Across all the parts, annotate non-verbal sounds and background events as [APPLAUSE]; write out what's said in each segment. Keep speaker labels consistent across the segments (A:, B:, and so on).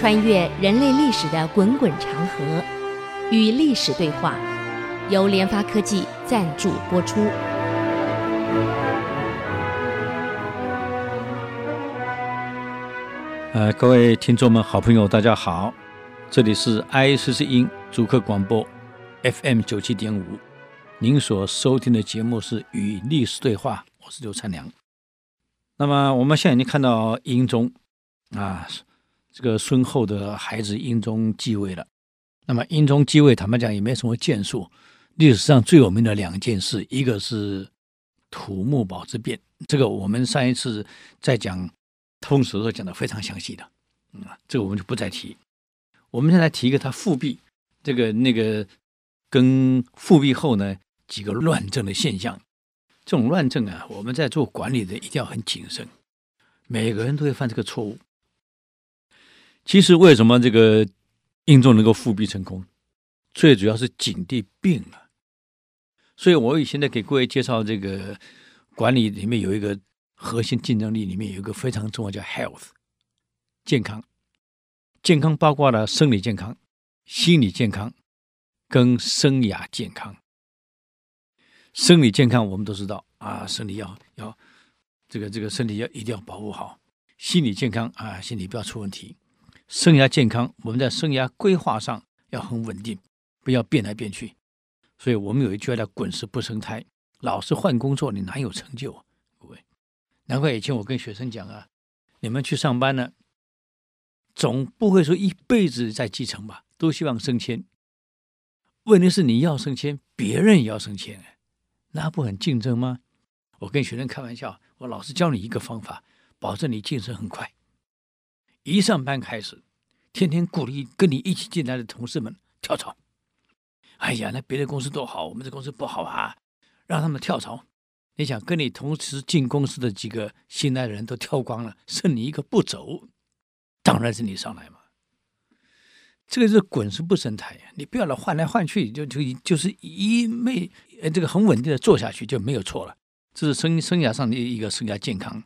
A: 穿越人类历史的滚滚长河，与历史对话，由联发科技赞助播出。
B: 呃，各位听众们、好朋友，大家好，这里是 ICC 音主客广播 FM 九七点五，您所收听的节目是《与历史对话》，我是刘灿良。那么我们现在已经看到英宗啊。这个孙后的孩子英宗继位了，那么英宗继位，坦白讲也没什么建树。历史上最有名的两件事，一个是土木堡之变，这个我们上一次在讲通史的时候讲的非常详细的，啊，这个我们就不再提。我们现在提一个他复辟，这个那个跟复辟后呢几个乱政的现象。这种乱政啊，我们在做管理的一定要很谨慎，每个人都会犯这个错误。其实为什么这个英宗能够复辟成功，最主要是景帝病了。所以我以现在给各位介绍这个管理里面有一个核心竞争力，里面有一个非常重要叫 health，健康。健康包括了生理健康、心理健康跟生涯健康。生理健康我们都知道啊，身体要要这个这个身体要一定要保护好。心理健康啊，心理不要出问题。生涯健康，我们在生涯规划上要很稳定，不要变来变去。所以我们有一句话叫“滚石不生苔”，老是换工作，你哪有成就啊？各位，难怪以前我跟学生讲啊，你们去上班呢，总不会说一辈子在基层吧，都希望升迁。问题是你要升迁，别人也要升迁，那不很竞争吗？我跟学生开玩笑，我老是教你一个方法，保证你晋升很快。一上班开始，天天鼓励跟你一起进来的同事们跳槽。哎呀，那别的公司都好，我们这公司不好啊，让他们跳槽。你想跟你同时进公司的几个新来的人都跳光了，剩你一个不走，当然是你上来嘛。这个是滚石不生态呀，你不要老换来换去，就就就是一昧呃这个很稳定的做下去就没有错了。这是生生涯上的一个生涯健康。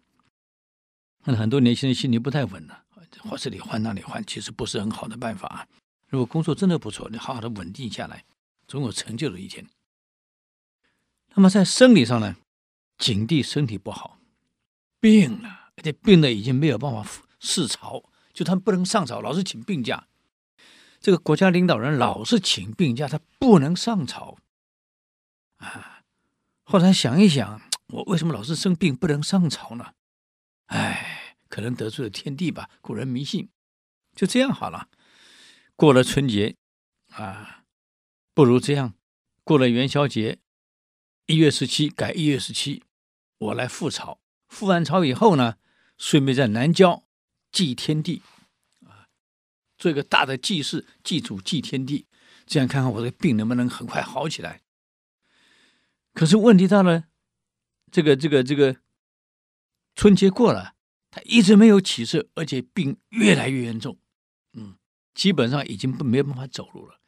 B: 那很多年轻人心里不太稳了。或这里换那里换，其实不是很好的办法。如果工作真的不错，你好好的稳定下来，总有成就的一天。那么在生理上呢，景帝身体不好，病了，而且病的已经没有办法视朝，就他不能上朝，老是请病假。这个国家领导人老是请病假，他不能上朝啊。后来想一想，我为什么老是生病不能上朝呢？哎。可能得罪了天地吧，古人迷信，就这样好了。过了春节啊，不如这样，过了元宵节，一月十七改一月十七，我来复朝。复完朝以后呢，顺便在南郊祭天地啊，做一个大的祭祀，祭祖祭天地，这样看看我的病能不能很快好起来。可是问题到了，这个这个这个春节过了。他一直没有起色，而且病越来越严重，嗯，基本上已经不没有办法走路了。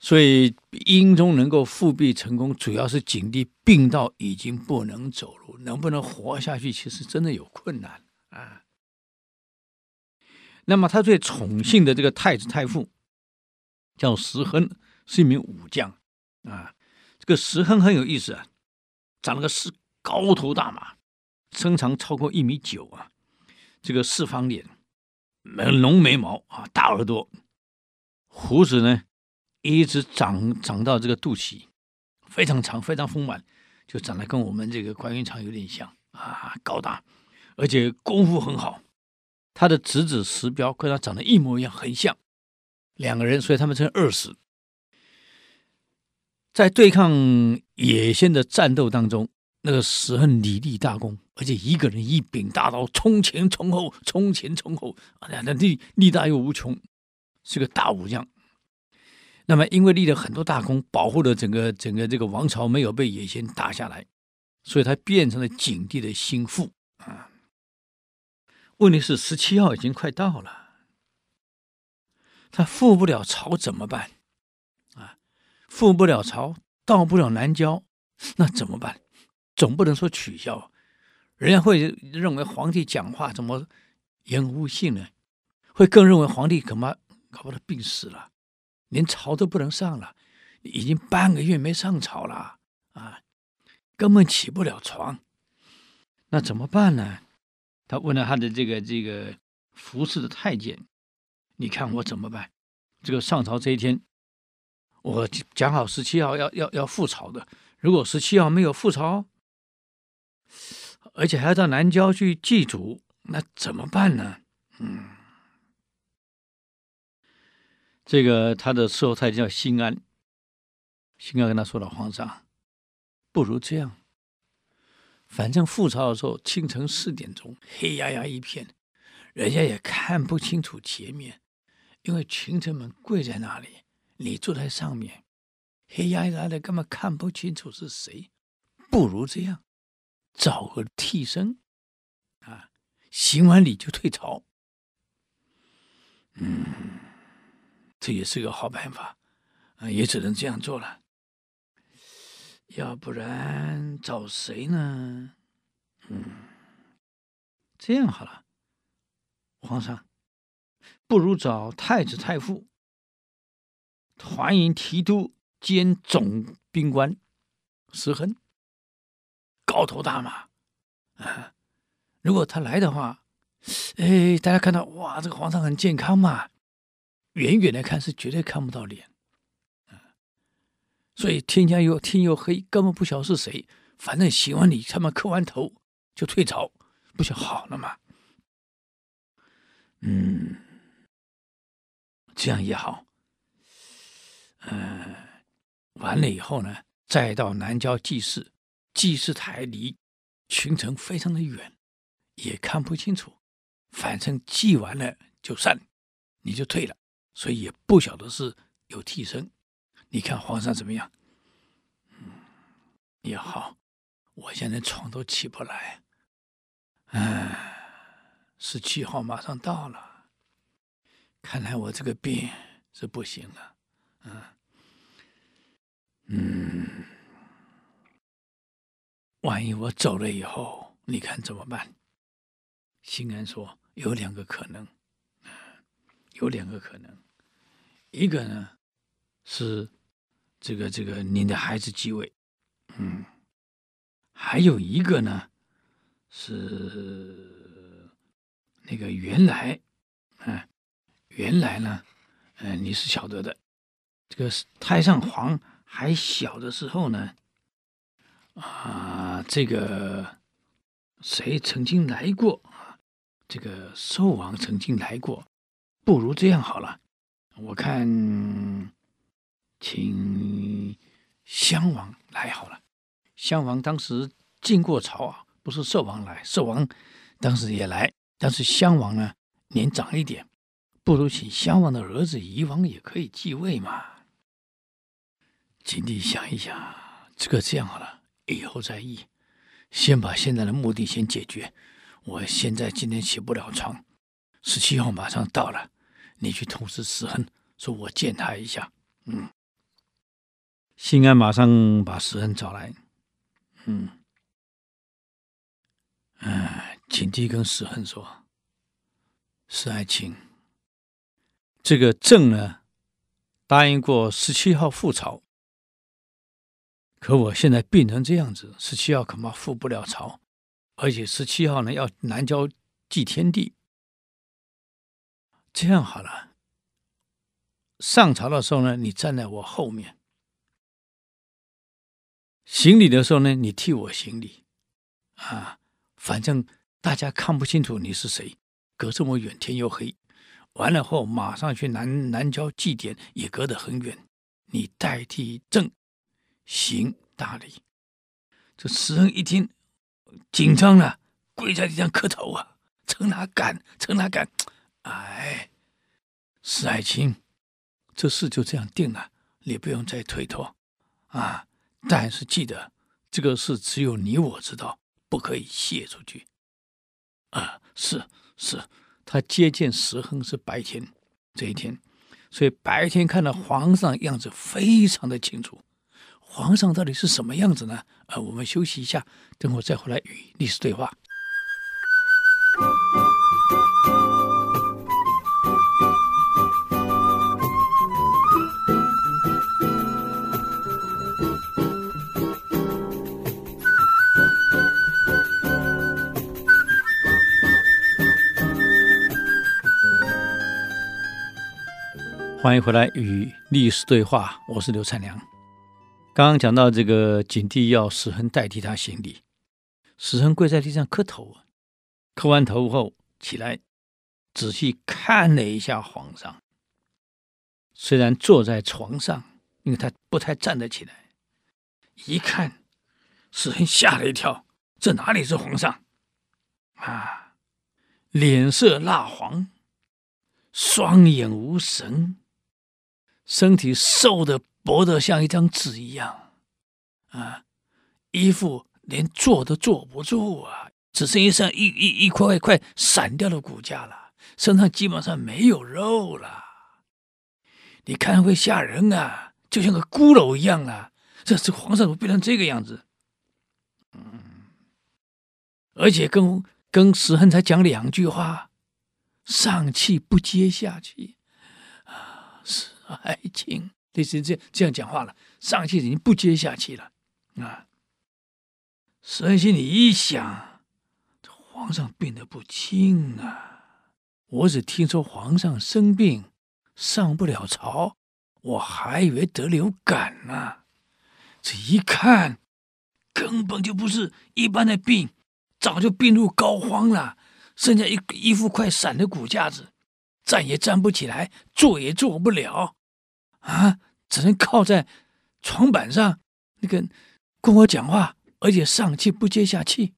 B: 所以英宗能够复辟成功，主要是景帝病到已经不能走路，能不能活下去，其实真的有困难啊。那么他最宠幸的这个太子太傅叫石亨，是一名武将啊。这个石亨很有意思啊，长了个是高头大马。身长超过一米九啊，这个四方脸，浓眉毛啊，大耳朵，胡子呢一直长长到这个肚脐，非常长，非常丰满，就长得跟我们这个关云长有点像啊，高大，而且功夫很好。他的侄子石彪跟他长得一模一样，很像，两个人，所以他们称二死。在对抗野仙的战斗当中。那个石恨李立大功，而且一个人一柄大刀，冲前冲后，冲前冲后，啊，那力力大又无穷，是个大武将。那么，因为立了很多大功，保护了整个整个这个王朝没有被野心打下来，所以他变成了景帝的心腹啊。问题是十七号已经快到了，他复不了朝怎么办？啊，复不了朝，到不了南郊，那怎么办？总不能说取消，人家会认为皇帝讲话怎么言无信呢？会更认为皇帝恐怕搞不得病死了，连朝都不能上了，已经半个月没上朝了啊，根本起不了床。那怎么办呢？他问了他的这个这个服侍的太监，你看我怎么办？这个上朝这一天，我讲好十七号要要要复朝的，如果十七号没有复朝，而且还要到南郊去祭祖，那怎么办呢？嗯，这个他的侍候太监叫辛安，辛安跟他说了：“皇上，不如这样。”反正赴朝的时候，清晨四点钟，黑压压一片，人家也看不清楚前面，因为群臣们跪在那里，你坐在上面，黑压压的根本看不清楚是谁。不如这样，找个替身，啊，行完礼就退朝。嗯，这也是个好办法，啊，也只能这样做了。要不然找谁呢？嗯，这样好了，皇上，不如找太子太傅、团营提督兼总兵官石亨，高头大马啊！如果他来的话，哎，大家看到哇，这个皇上很健康嘛，远远的看是绝对看不到脸。啊所以天将又天又黑，根本不晓得是谁。反正行完礼，他们磕完头就退朝，不就好了吗？嗯，这样也好。嗯、完了以后呢，再到南郊祭祀，祭祀台离群臣非常的远，也看不清楚。反正祭完了就散，你就退了，所以也不晓得是有替身。你看皇上怎么样？嗯，也好，我现在床都起不来。唉，十七号马上到了，看来我这个病是不行了。嗯，嗯，万一我走了以后，你看怎么办？新安说有两个可能，有两个可能，一个呢是。这个这个，您的孩子继位，嗯，还有一个呢，是那个原来，啊，原来呢，嗯，你是晓得的，这个太上皇还小的时候呢，啊这个谁曾经来过啊？这个寿王曾经来过，不如这样好了，我看。请襄王来好了。襄王当时进过朝啊，不是寿王来，寿王当时也来，但是襄王呢年长一点，不如请襄王的儿子夷王也可以继位嘛。景帝想一想，这个这样好了，以后再议，先把现在的目的先解决。我现在今天起不了床，十七号马上到了，你去通知石亨，说我见他一下。嗯。辛安马上把石亨找来，嗯，哎，景帝跟石亨说：“石爱卿，这个朕呢，答应过十七号赴朝，可我现在病成这样子，十七号恐怕赴不了朝，而且十七号呢要南郊祭天地。这样好了，上朝的时候呢，你站在我后面。”行礼的时候呢，你替我行礼，啊，反正大家看不清楚你是谁，隔这么远，天又黑，完了后马上去南南郊祭典，也隔得很远，你代替朕行大礼。这石亨一听，紧张了，跪在地上磕头啊，臣哪敢，臣哪敢，哎，石爱卿，这事就这样定了，你不用再推脱，啊。但是记得，这个事只有你我知道，不可以泄出去。啊，是是，他接见石亨是白天这一天，所以白天看到皇上样子非常的清楚。皇上到底是什么样子呢？啊我们休息一下等会再回来与历史对话。欢迎回来与历史对话我是刘灿良。刚刚讲到这个景帝要石恒代替他行礼，石恒跪在地上磕头啊，磕完头后起来，仔细看了一下皇上。虽然坐在床上，因为他不太站得起来，一看，石恒吓了一跳，这哪里是皇上啊？脸色蜡黄，双眼无神。身体瘦的薄的像一张纸一样，啊，衣服连坐都坐不住啊，只剩一身一一一块块散掉的骨架了，身上基本上没有肉了。你看会吓人啊，就像个骷髅一样啊。这这皇上怎么变成这个样子？嗯，而且跟跟石恒才讲两句话，上气不接下气，啊，是。爱情，类似这这样讲话了，上气已经不接下气了啊！石亨心里一想，这皇上病得不轻啊！我只听说皇上生病上不了朝，我还以为得流感呢。这一看，根本就不是一般的病，早就病入膏肓了，剩下一一副快散的骨架子，站也站不起来，坐也坐不了。啊，只能靠在床板上，那个跟我讲话，而且上气不接下气，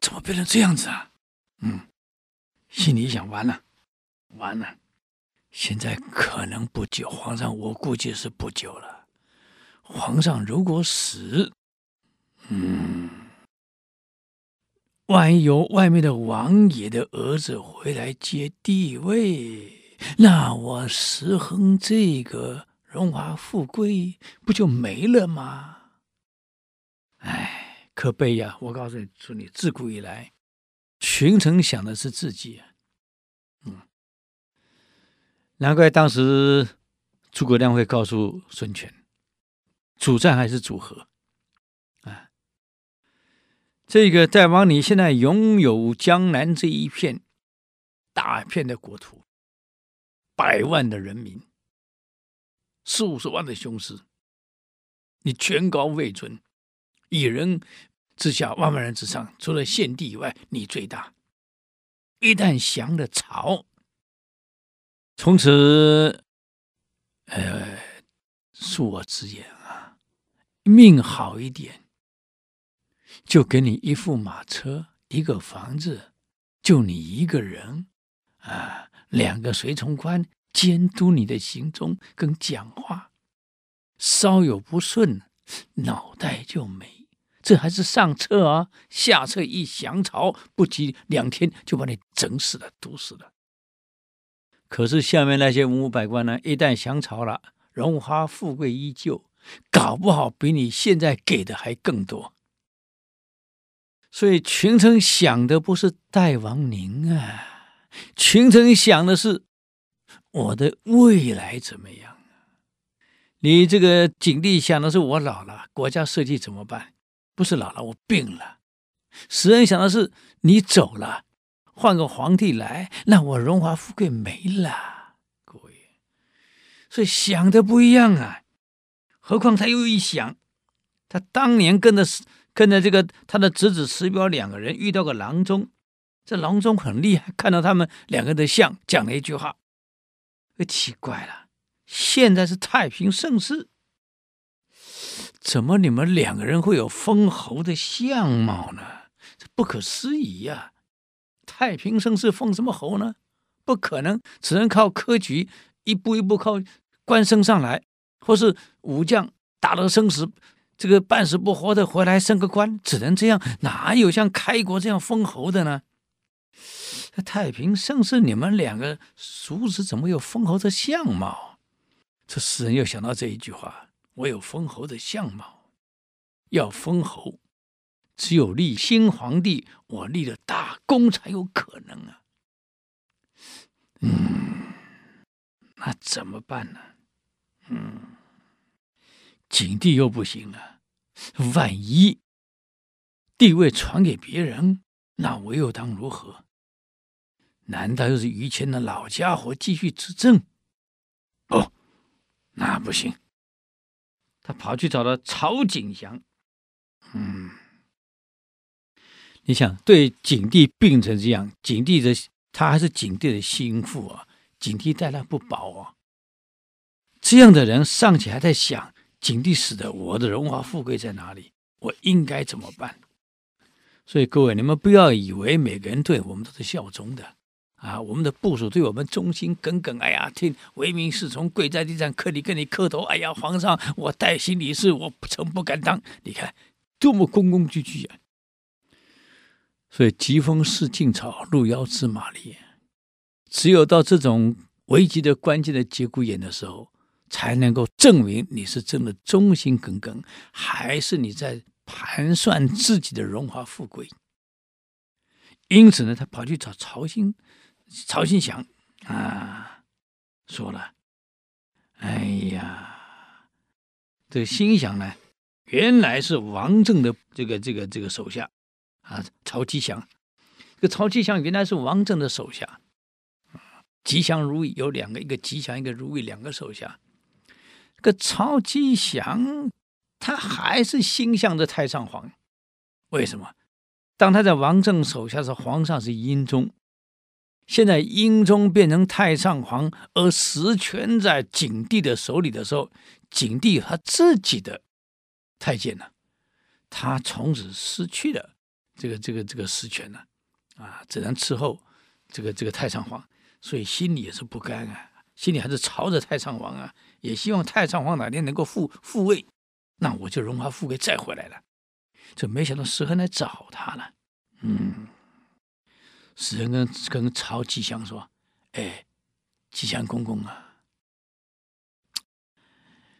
B: 怎么变成这样子啊？嗯，心里想，完了，完了，现在可能不久，皇上我估计是不久了。皇上如果死，嗯，万一有外面的王爷的儿子回来接帝位。那我石亨这个荣华富贵不就没了吗？哎，可悲呀！我告诉你，说你自古以来，群臣想的是自己啊。嗯，难怪当时诸葛亮会告诉孙权，主战还是主和啊？这个大王，你现在拥有江南这一片大片的国土。百万的人民，四五十万的雄师，你权高位尊，一人之下，万万人之上，除了献帝以外，你最大。一旦降了朝，从此，呃，恕我直言啊，命好一点，就给你一副马车，一个房子，就你一个人啊。两个随从官监督你的行踪跟讲话，稍有不顺，脑袋就没。这还是上策啊，下策一降朝，不及两天就把你整死了、毒死了。可是下面那些文武百官呢？一旦降朝了，荣华富贵依旧，搞不好比你现在给的还更多。所以群臣想的不是大王您啊。群臣想的是我的未来怎么样啊？你这个景帝想的是我老了，国家社稷怎么办？不是老了，我病了。时人想的是你走了，换个皇帝来，那我荣华富贵没了。各位，所以想的不一样啊。何况他又一想，他当年跟着跟着这个他的侄子石表两个人遇到个郎中。这郎中很厉害，看到他们两个的像，讲了一句话，奇怪了。现在是太平盛世，怎么你们两个人会有封侯的相貌呢？这不可思议呀！太平盛世封什么侯呢？不可能，只能靠科举一步一步靠官升上来，或是武将打了生死，这个半死不活的回来升个官，只能这样，哪有像开国这样封侯的呢？太平盛世，你们两个叔侄怎么有封侯的相貌？这诗人又想到这一句话：我有封侯的相貌，要封侯，只有立新皇帝，我立了大功才有可能啊。嗯，那怎么办呢？嗯，景帝又不行了，万一帝位传给别人，那我又当如何？难道又是于谦的老家伙继续执政？哦，那不行。他跑去找了曹景祥。嗯，你想，对景帝病成这样，景帝的他还是景帝的心腹啊，景帝待他不薄啊。这样的人尚且还在想，景帝死的，我的荣华富贵在哪里？我应该怎么办？所以各位，你们不要以为每个人对我们都是效忠的啊！我们的部属对我们忠心耿耿，哎呀，听唯命是从，跪在地上磕你，跟你磕头。哎呀，皇上，我带行李事，我诚不敢当。你看多么恭恭敬敬啊！所以疾风知劲草，路遥知马力。只有到这种危急的关键的节骨眼的时候，才能够证明你是真的忠心耿耿，还是你在。盘算自己的荣华富贵，因此呢，他跑去找曹兴、曹新祥啊，说了：“哎呀，这个兴祥呢，原来是王政的这个这个这个手下啊，曹吉祥。这个曹吉祥原来是王政的手下，吉祥如意有两个，一个吉祥，一个如意，两个手下。这个曹吉祥。”他还是心向着太上皇，为什么？当他在王政手下时，皇上是英宗，现在英宗变成太上皇，而实权在景帝的手里的时候，景帝他自己的太监呢，他从此失去了这个这个这个实权了，啊，只能伺候这个这个太上皇，所以心里也是不甘啊，心里还是朝着太上皇啊，也希望太上皇哪天能够复复位。那我就荣华富贵再回来了，这没想到石恒来找他了。嗯，石恒跟跟曹吉祥说：“哎，吉祥公公啊，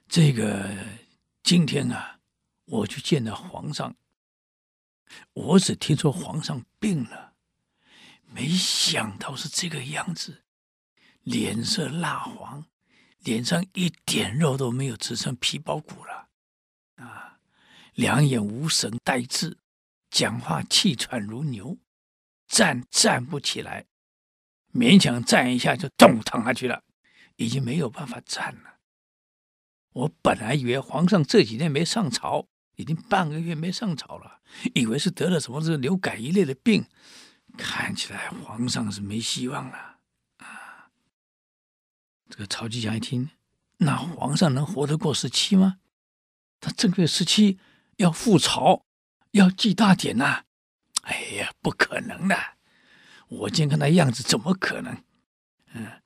B: 这个今天啊，我去见了皇上，我只听说皇上病了，没想到是这个样子，脸色蜡黄，脸上一点肉都没有，只剩皮包骨了。”两眼无神呆滞，讲话气喘如牛，站站不起来，勉强站一下就咚躺下去了，已经没有办法站了。我本来以为皇上这几天没上朝，已经半个月没上朝了，以为是得了什么这流感一类的病，看起来皇上是没希望了。啊，这个曹吉祥一听，那皇上能活得过十七吗？他正月十七要复朝，要祭大典呐、哎呀，不可能的！我健康的样子，怎么可能？嗯，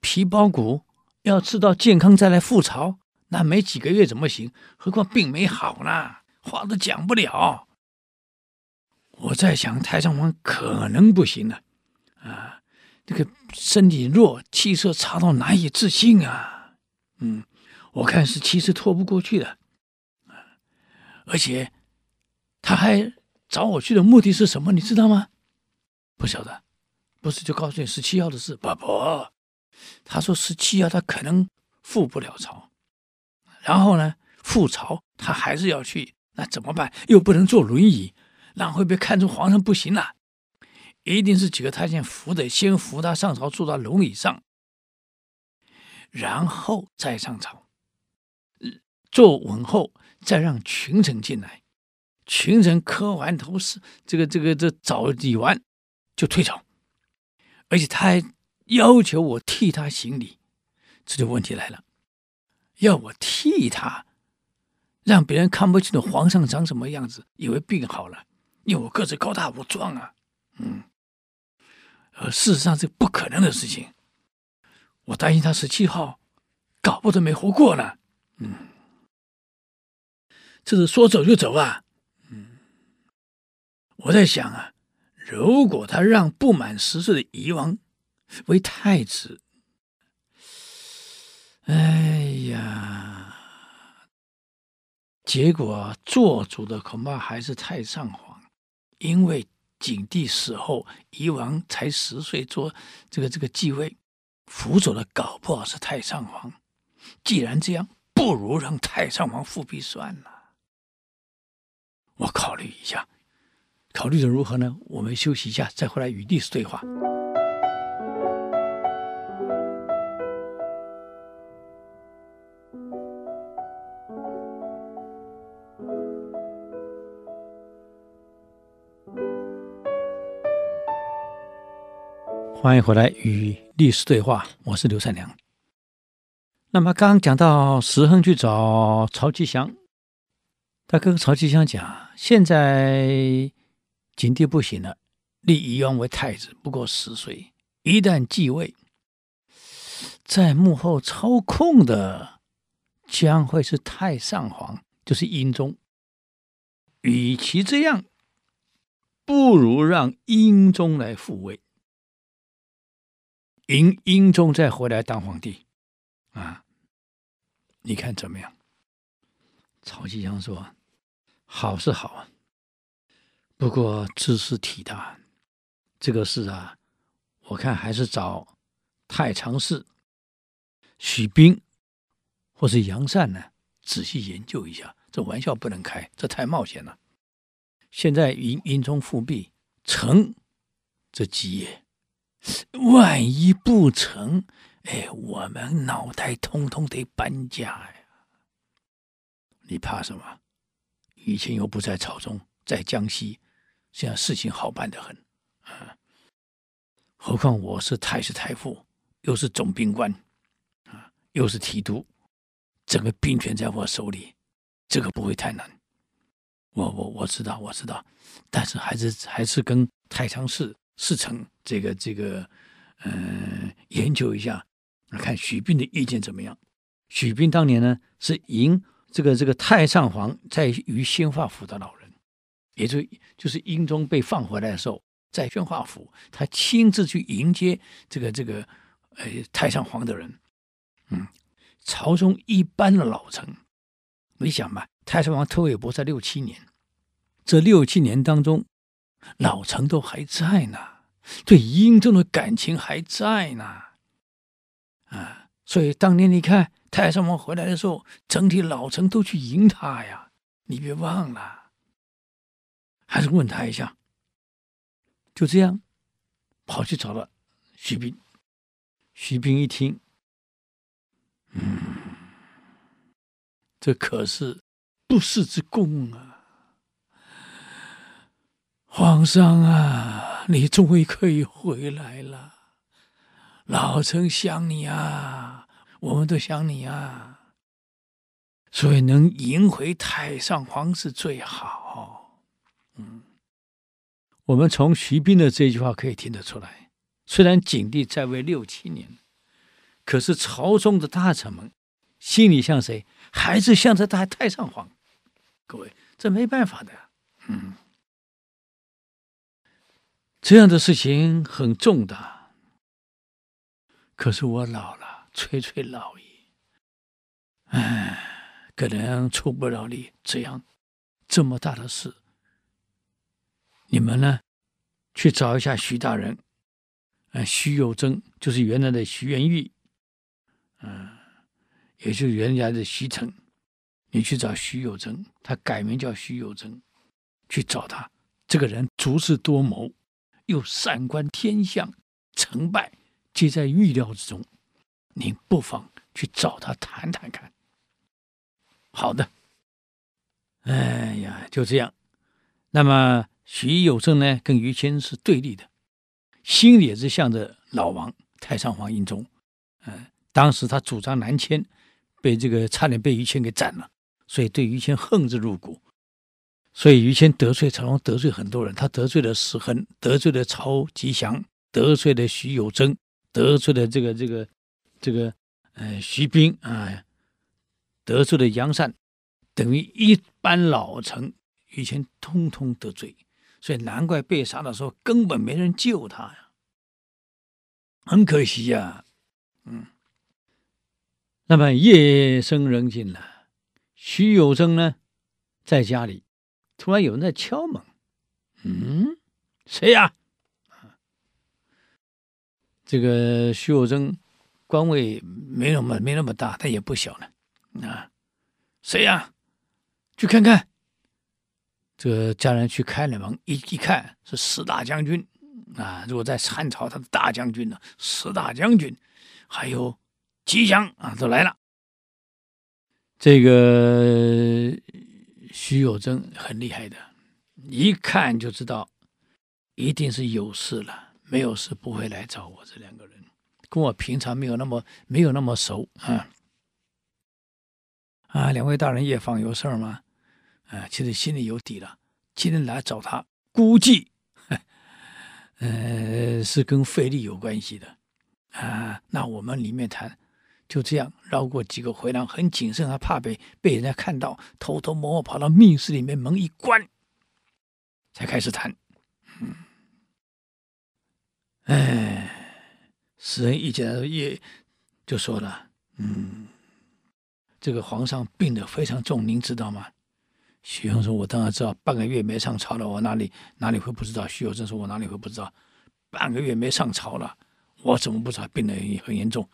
B: 皮包骨要吃到健康再来复朝，那没几个月怎么行？何况病没好呢，话都讲不了。我在想，太上皇可能不行了啊！这个身体弱，气色差到难以置信啊！嗯，我看是气色拖不过去的。而且，他还找我去的目的是什么？你知道吗？不晓得，不是就告诉你十七号的事？不不，他说十七号他可能赴不了朝，然后呢，赴朝他还是要去，那怎么办？又不能坐轮椅，那会被看出皇上不行了。一定是几个太监扶的，先扶他上朝，坐到龙椅上，然后再上朝，坐稳后。再让群臣进来，群臣磕完头是这个这个这早礼完就退朝，而且他还要求我替他行礼，这就问题来了，要我替他，让别人看不清楚皇上长什么样子，以为病好了，因为我个子高大我壮啊，嗯，而事实上是不可能的事情，我担心他十七号搞不得没活过呢，嗯。这是说走就走啊！嗯，我在想啊，如果他让不满十岁的夷王为太子，哎呀，结果做主的恐怕还是太上皇，因为景帝死后，夷王才十岁做这个这个继位，辅佐的搞不好是太上皇。既然这样，不如让太上皇复辟算了。我考虑一下。考虑的如何呢？我们休息一下，再回来与历史对话。欢迎回来与历史对话，我是刘善良。那么刚刚讲到石亨去找曹吉祥，他跟曹吉祥讲，现在景帝不行了，立仪王为太子，不过十岁，一旦继位，在幕后操控的将会是太上皇，就是英宗。与其这样，不如让英宗来复位。英英宗再回来当皇帝，啊，你看怎么样？曹吉祥说：“好是好啊，不过兹事体大，这个事啊，我看还是找太常侍许彬或是杨善呢，仔细研究一下。这玩笑不能开，这太冒险了。现在英英宗复辟成，这基业。”万一不成，哎，我们脑袋通通得搬家呀！你怕什么？以前又不在朝中，在江西，现在事情好办得很啊。何况我是太师太傅，又是总兵官啊，又是提督，整个兵权在我手里，这个不会太难。我我我知道，我知道，但是还是还是跟太常侍。事成，这个这个，嗯、呃，研究一下，看许斌的意见怎么样？许斌当年呢是迎这个这个太上皇在于宣化府的老人，也就就是英宗被放回来的时候，在宣化府，他亲自去迎接这个这个呃太上皇的人。嗯，朝中一般的老臣，你想吧，太上皇退位不在六七年，这六七年当中。老臣都还在呢，对英宗的感情还在呢，啊，所以当年你看太上皇回来的时候，整体老臣都去迎他呀，你别忘了，还是问他一下，就这样，跑去找了徐斌。徐斌一听，嗯，这可是不世之功啊。皇上啊，你终于可以回来了，老臣想你啊，我们都想你啊，所以能迎回太上皇是最好。嗯，我们从徐斌的这句话可以听得出来，虽然景帝在位六七年，可是朝中的大臣们心里像谁？还是向着太太上皇。各位，这没办法的。嗯。这样的事情很重大，可是我老了，垂垂老矣，哎，可能出不了力。这样这么大的事，你们呢？去找一下徐大人，啊，徐有贞就是原来的徐元玉，嗯，也就是原来的徐成，你去找徐有贞，他改名叫徐有贞，去找他。这个人足智多谋。又善观天象，成败皆在预料之中。您不妨去找他谈谈看。好的，哎呀，就这样。那么徐有贞呢，跟于谦是对立的，心里也是向着老王太上皇英宗。嗯，当时他主张南迁，被这个差点被于谦给斩了，所以对于谦恨之入骨。所以于谦得罪曹，得罪很多人。他得罪了石亨，得罪了曹吉祥，得罪了徐有贞，得罪了这个这个这个呃徐斌啊，得罪了杨善，等于一般老臣以前通通得罪。所以难怪被杀的时候根本没人救他呀，很可惜呀、嗯，那么夜深人静了，徐有贞呢在家里。突然有人在敲门，嗯，谁呀？啊这个徐有贞官位没那么没那么大，但也不小了啊。谁呀？去看看。这个家人去开了门，一一看是十大将军啊。如果在汉朝，他的大将军呢，十大将军，还有吉祥啊，都来了。这个。徐有贞很厉害的，一看就知道，一定是有事了，没有事不会来找我。这两个人跟我平常没有那么没有那么熟啊。啊，两位大人夜访有事儿吗？啊，其实心里有底了。今天来找他，估计，呃，是跟费力有关系的。啊，那我们里面谈，就这样绕过几个回廊，很谨慎，还怕被被人家看到，偷偷摸摸跑到密室里面，门一关，才开始谈。嗯，哎，诗人一见也就说了，嗯。这个皇上病得非常重，您知道吗？徐顒说：“我当然知道，半个月没上朝了，我哪里哪里会不知道？”徐有贞说：“我哪里会不知道？半个月没上朝了，我怎么不知道病得很严重？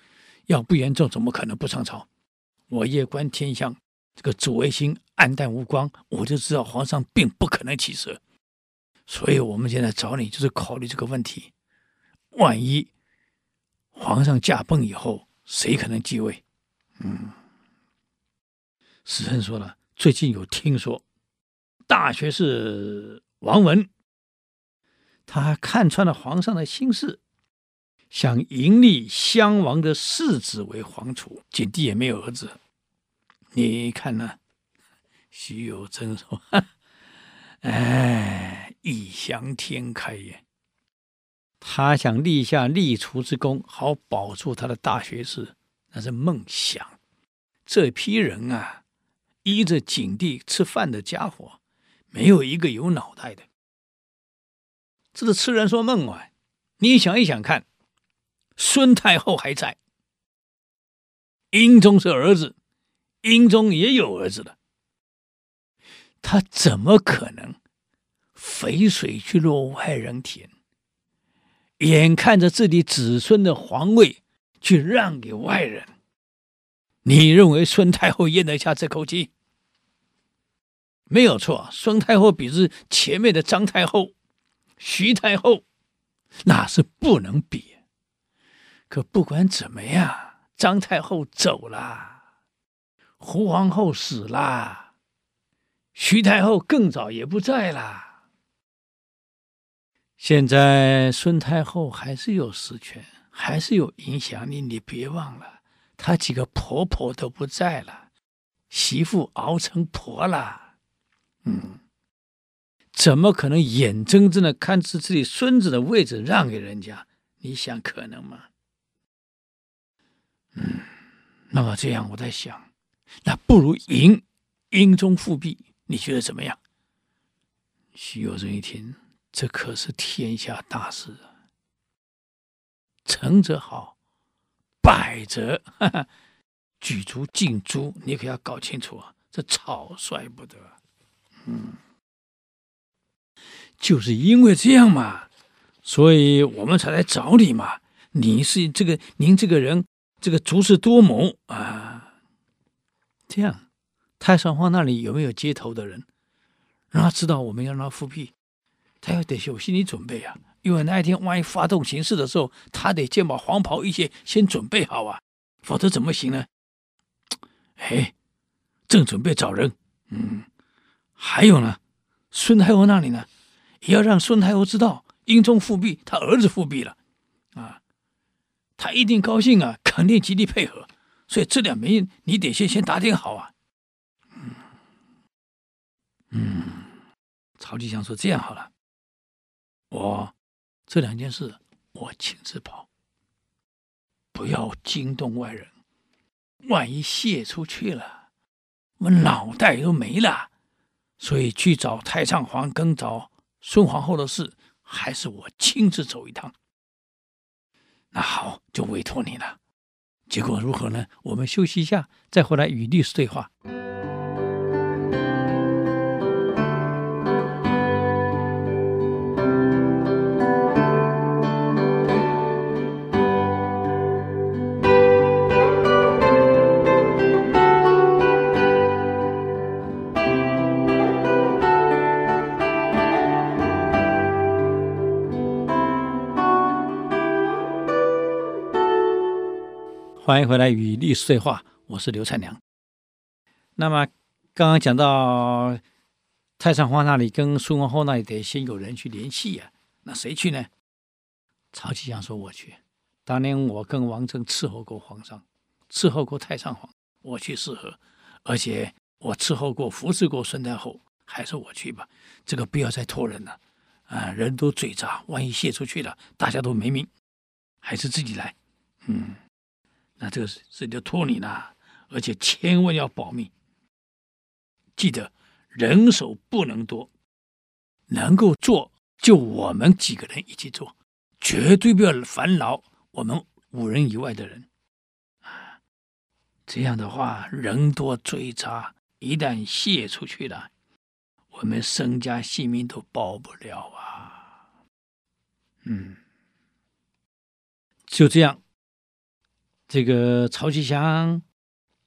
B: 要不严重，怎么可能不上朝？我夜观天象，这个紫微星暗淡无光，我就知道皇上病不可能起色。所以我们现在找你，就是考虑这个问题：万一皇上驾崩以后，谁可能继位？嗯。”诗人说了，最近有听说，大学士王文，他看穿了皇上的心事，想迎立襄王的世子为皇储，景帝也没有儿子。你看呢？徐有贞说：“ [LAUGHS] 哎，异想天开也。他想立下立储之功，好保住他的大学士，那是梦想。这批人啊。”依着景帝吃饭的家伙，没有一个有脑袋的。这是痴人说梦啊！你想一想看，孙太后还在，英宗是儿子，英宗也有儿子了，他怎么可能肥水去落外人田？眼看着自己子孙的皇位去让给外人？你认为孙太后咽得下这口气？没有错，孙太后比之前面的张太后、徐太后，那是不能比。可不管怎么样，张太后走了，胡皇后死了，徐太后更早也不在了。现在孙太后还是有实权，还是有影响力。你别忘了。她几个婆婆都不在了，媳妇熬成婆了，嗯，怎么可能眼睁睁的看着自己孙子的位置让给人家？你想可能吗？嗯，那么这样我在想，那不如迎英宗复辟，你觉得怎么样？徐有贞一听，这可是天下大事啊，成则好。败则哈哈，举足尽诛，你可要搞清楚啊！这草率不得，嗯，就是因为这样嘛，所以我们才来找你嘛。你是这个，您这个人，这个足智多谋啊。这样，太上皇那里有没有接头的人，让他知道我们要让他复辟，他要得有心理准备啊。因为那一天万一发动形势的时候，他得先把黄袍一些先准备好啊，否则怎么行呢？[TSK] 哎，正准备找人，嗯，还有呢，孙太后那里呢，也要让孙太后知道英宗复辟，他儿子复辟了，啊，他一定高兴啊，肯定极力配合，所以这两边你得先先打点好啊。嗯，嗯，曹吉祥说这样好了，我。这两件事我亲自跑，不要惊动外人。万一泄出去了，我脑袋都没了。所以去找太上皇跟找孙皇后的事，还是我亲自走一趟。那好，就委托你了。结果如何呢？我们休息一下，再回来与律师对话。欢迎回来与历史对话，我是刘灿良。那么刚刚讲到太上皇那里跟孙皇后那里得先有人去联系呀、那谁去呢？曹吉祥说：“我去，当年我跟王政伺候过皇上，伺候过太上皇，我去侍候，而且我伺候过、服侍过孙太后，还是我去吧。这个不要再托人了，啊，人都嘴杂，万一泄出去了，大家都没命，还是自己来。嗯，那这个事就托你了，而且千万要保密，记得人手不能多，能够做就我们几个人一起做。”绝对不要烦扰我们五人以外的人，啊，这样的话人多嘴杂，一旦泄出去了，我们身家性命都保不了啊。嗯，就这样，这个曹吉祥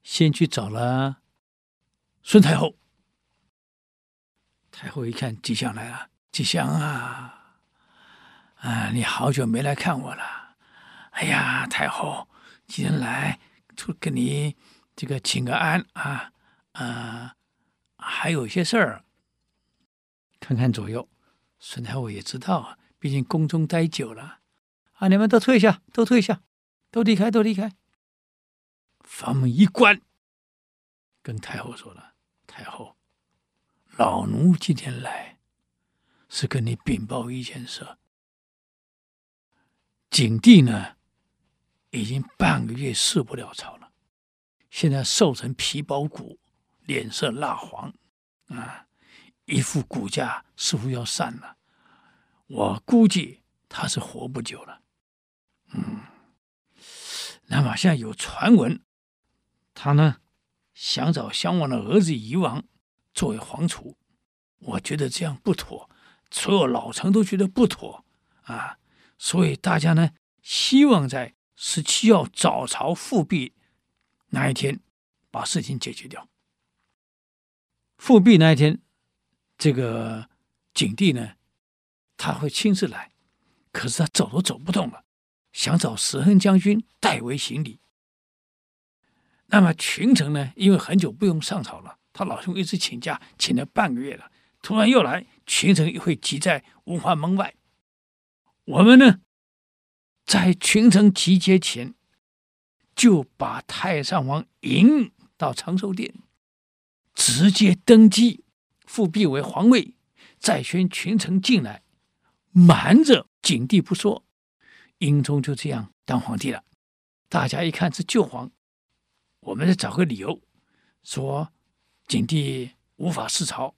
B: 先去找了孙太后，太后一看吉祥来了，吉祥啊！啊，你好久没来看我了。哎呀，太后，今天来就跟你这个请个安啊，啊，还有一些事儿。看看左右，孙太后也知道啊，毕竟宫中待久了。啊，你们都退下，都退下，都离开，都离开。房门一关，跟太后说了：“太后，老奴今天来是跟你禀报一件事。”景帝呢，已经半个月食不了朝了，现在瘦成皮包骨，脸色蜡黄，啊，一副骨架似乎要散了。我估计他是活不久了。嗯，那么现在有传闻，他呢想找襄王的儿子夷王作为皇储，我觉得这样不妥，所有老臣都觉得不妥啊。所以大家呢，希望在十七号早朝复辟那一天把事情解决掉。复辟那一天，这个景帝呢，他会亲自来，可是他走都走不动了，想找石亨将军代为行礼。那么群臣呢，因为很久不用上朝了，他老兄一直请假，请了半个月了，突然又来，群臣又会挤在文华门外。我们呢，在群臣集结前，就把太上皇迎到长寿殿，直接登基，复辟为皇位，再宣群臣进来，瞒着景帝不说，英宗就这样当皇帝了。大家一看是旧皇，我们再找个理由，说景帝无法视朝，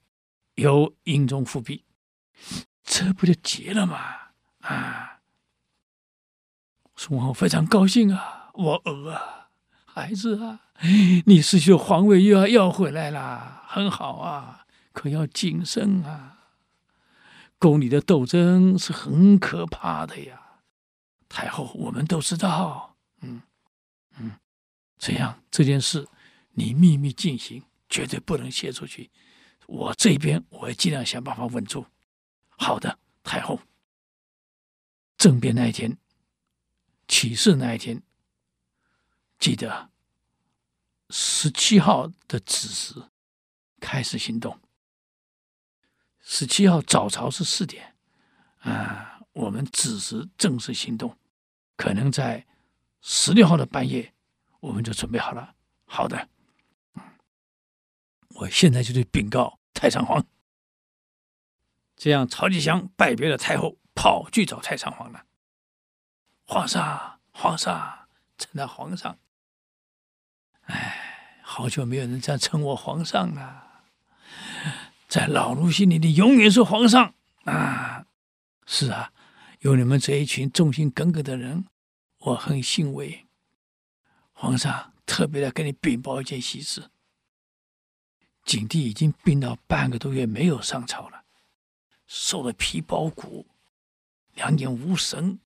B: 由英宗复辟，这不就结了吗？啊！孙皇后非常高兴啊，我儿啊，孩子啊，你失去皇位又要要回来了，很好啊，可要谨慎啊。宫里的斗争是很可怕的呀。太后，我们都知道，嗯嗯，这样这件事你秘密进行，绝对不能泄出去。我这边我会尽量想办法稳住。好的，太后。政变那一天，起事那一天，记得十七号的子时开始行动。十七号早朝是四点，啊，我们子时正式行动，可能在十六号的半夜，我们就准备好了。好的，我现在就去禀告太上皇。这样，曹吉祥拜别了太后。跑去找太上皇了。皇上，皇上，臣的皇上。哎，好久没有人这样称我皇上了。在老奴心里，你永远是皇上啊！是啊，有你们这一群忠心耿耿的人，我很欣慰。皇上特别来跟你禀报一件喜事：景帝已经病到半个多月没有上朝了，瘦的皮包骨。两眼无神，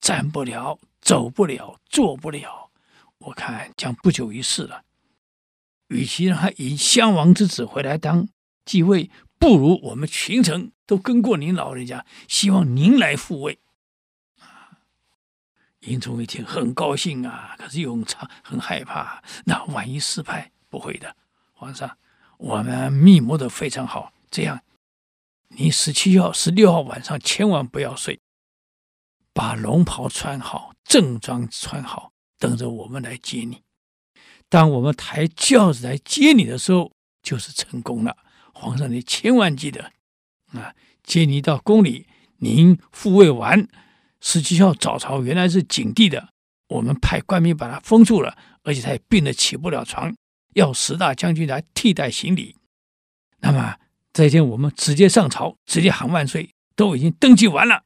B: 站不了，走不了，坐不了。我看将不久于世了。与其让他以襄王之子回来当继位，不如我们群臣都跟过您老人家，希望您来复位。啊！英宗一听很高兴啊，可是永昌很害怕。那万一失败？不会的，皇上，我们密谋的非常好。这样。你十七号、十六号晚上千万不要睡，把龙袍穿好，正装穿好，等着我们来接你。当我们抬轿子来接你的时候，就是成功了。皇上，你千万记得啊！接你到宫里，您复位完，十七号早朝原来是景帝的，我们派官兵把他封住了，而且他也病得起不了床，要十大将军来替代行礼。那么这一天我们直接上朝，直接喊万岁，都已经登记完了。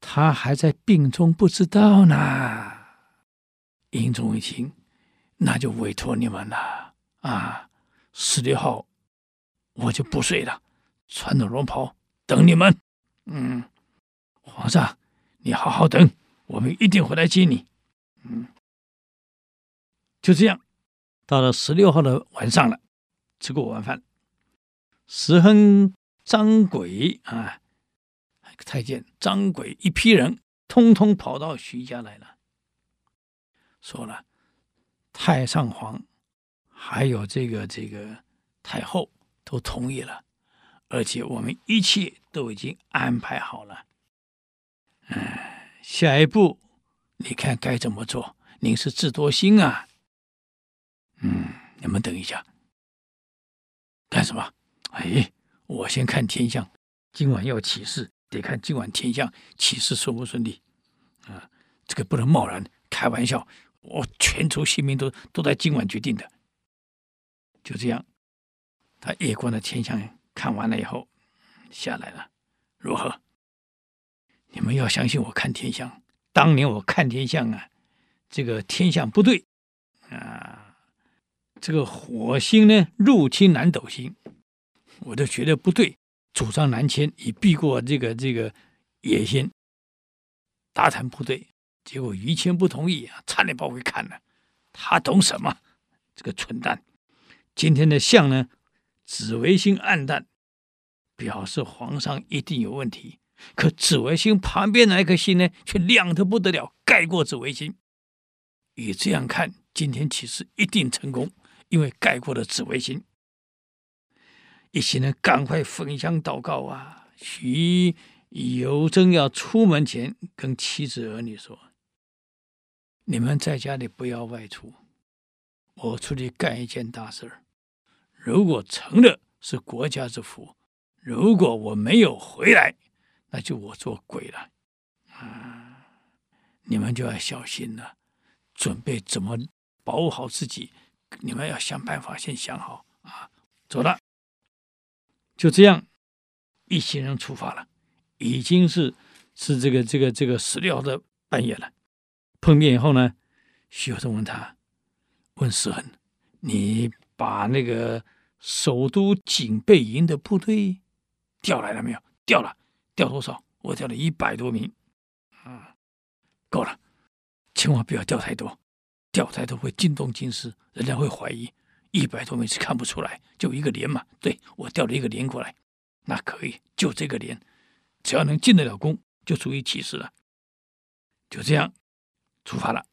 B: 他还在病中，不知道呢。英宗一听，那就委托你们了啊！十六号我就不睡了，穿着龙袍等你们。嗯，皇上，你好好等，我们一定会来接你。嗯，就这样，到了十六号的晚上了，吃过晚饭，石亨、张轨啊。太监张轨一批人，通通跑到徐家来了，说了，太上皇还有这个这个太后都同意了，而且我们一切都已经安排好了。嗯，下一步你看该怎么做？您是智多星啊。嗯，你们等一下，干什么？哎，我先看天象，今晚要起事。得看今晚天象起事顺不顺利，啊，这个不能贸然开玩笑。我全族性命都都在今晚决定的。就这样，他夜观的天象看完了以后，下来了。如何？你们要相信我看天象。当年我看天象啊，这个天象不对啊，这个火星呢入侵南斗星，我就觉得不对。主张南迁以避过这个这个野心，大谈部队，结果于谦不同意啊，差点把我给砍了。他懂什么？这个蠢蛋！今天的相呢，紫微星暗淡，表示皇上一定有问题。可紫微星旁边那颗星呢，却亮得不得了，盖过紫微星。以这样看，今天起事一定成功，因为盖过了紫微星。一行人赶快焚香祷告啊！徐有贞要出门前，跟妻子儿女说：“你们在家里不要外出，我出去干一件大事儿。如果成了，是国家之福；如果我没有回来，那就我做鬼了。啊，你们就要小心了，准备怎么保护好自己。你们要想办法，先想好啊！走了。”就这样，一行人出发了，已经是是这个这个这个十六号的半夜了。碰面以后呢，徐有贞问他，问石亨：“你把那个首都警备营的部队调来了没有？调了，调多少？我调了一百多名。啊，够了，千万不要调太多，调太多会惊动京师，人家会怀疑。”一百多名是看不出来，就一个连嘛。对，我调了一个连过来，那可以，就这个连，只要能进得了宫，就足以起事了。就这样出发了，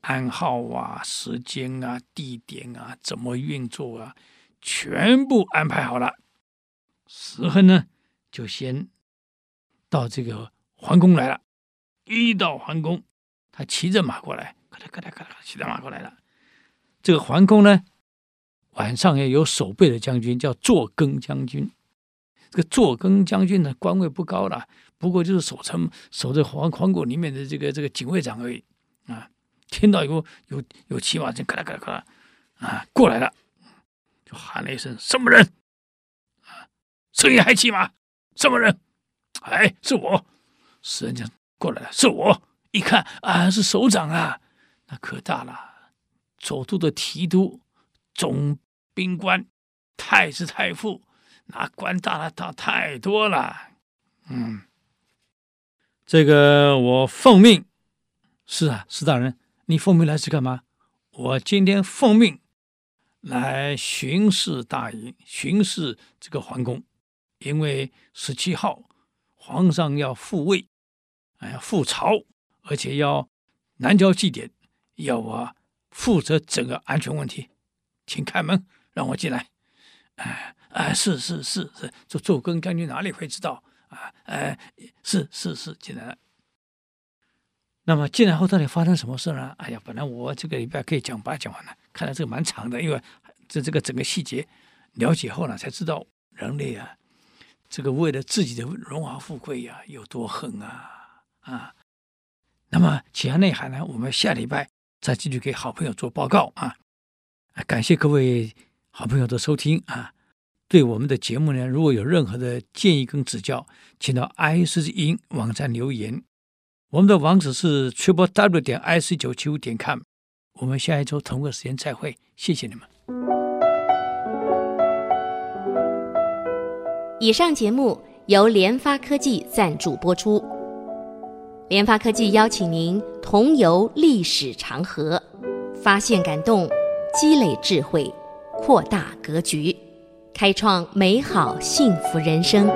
B: 暗号啊、时间啊、地点啊、怎么运作啊，全部安排好了。石亨呢，就先到这个皇宫来了。一到皇宫，他骑着马过来，咔嗒咔嗒咔嗒，骑着马过来了。这个皇宫呢？晚上也有守备的将军，叫坐更将军。这个坐更将军呢，官位不高了，不过就是守城、守着皇皇宫里面的这个这个警卫长而已。啊，听到有有有骑马声，咔啦咔啦咔啦，啊，过来了，就喊了一声：“什么人？”啊，深夜还骑马？什么人？哎，是我。石恩将过来了，是我。一看啊，是首长啊，那可大了，首都的提督总。兵官、太子、太傅，那官大了，大太多了。嗯，这个我奉命。是啊，石大人，你奉命来是干嘛？我今天奉命来巡视大营，巡视这个皇宫，因为十七号皇上要复位，哎呀，复朝，而且要南郊祭典，要我负责整个安全问题，请开门。让我进来，哎哎，是是是是，这坐更将军哪里会知道啊，哎，是是是进来了。那么进来后到底发生什么事呢？哎呀，本来我这个礼拜可以讲把它讲完了，看来这个蛮长的，因为这这个整个细节了解后呢，才知道人类啊，这个为了自己的荣华富贵呀、啊，有多横啊啊！那么其他内涵呢，我们下礼拜再继续给好朋友做报告啊！感谢各位好朋友的收听啊！对我们的节目呢，如果有任何的建议跟指教，请到 IC 之音网站留言。我们的网址是 triple w 点 ic 九七五点 com。我们下一周同个时间再会，谢谢你们。
A: 以上节目由联发科技赞助播出。联发科技邀请您同游历史长河，发现感动，积累智慧，扩大格局，开创美好幸福人生。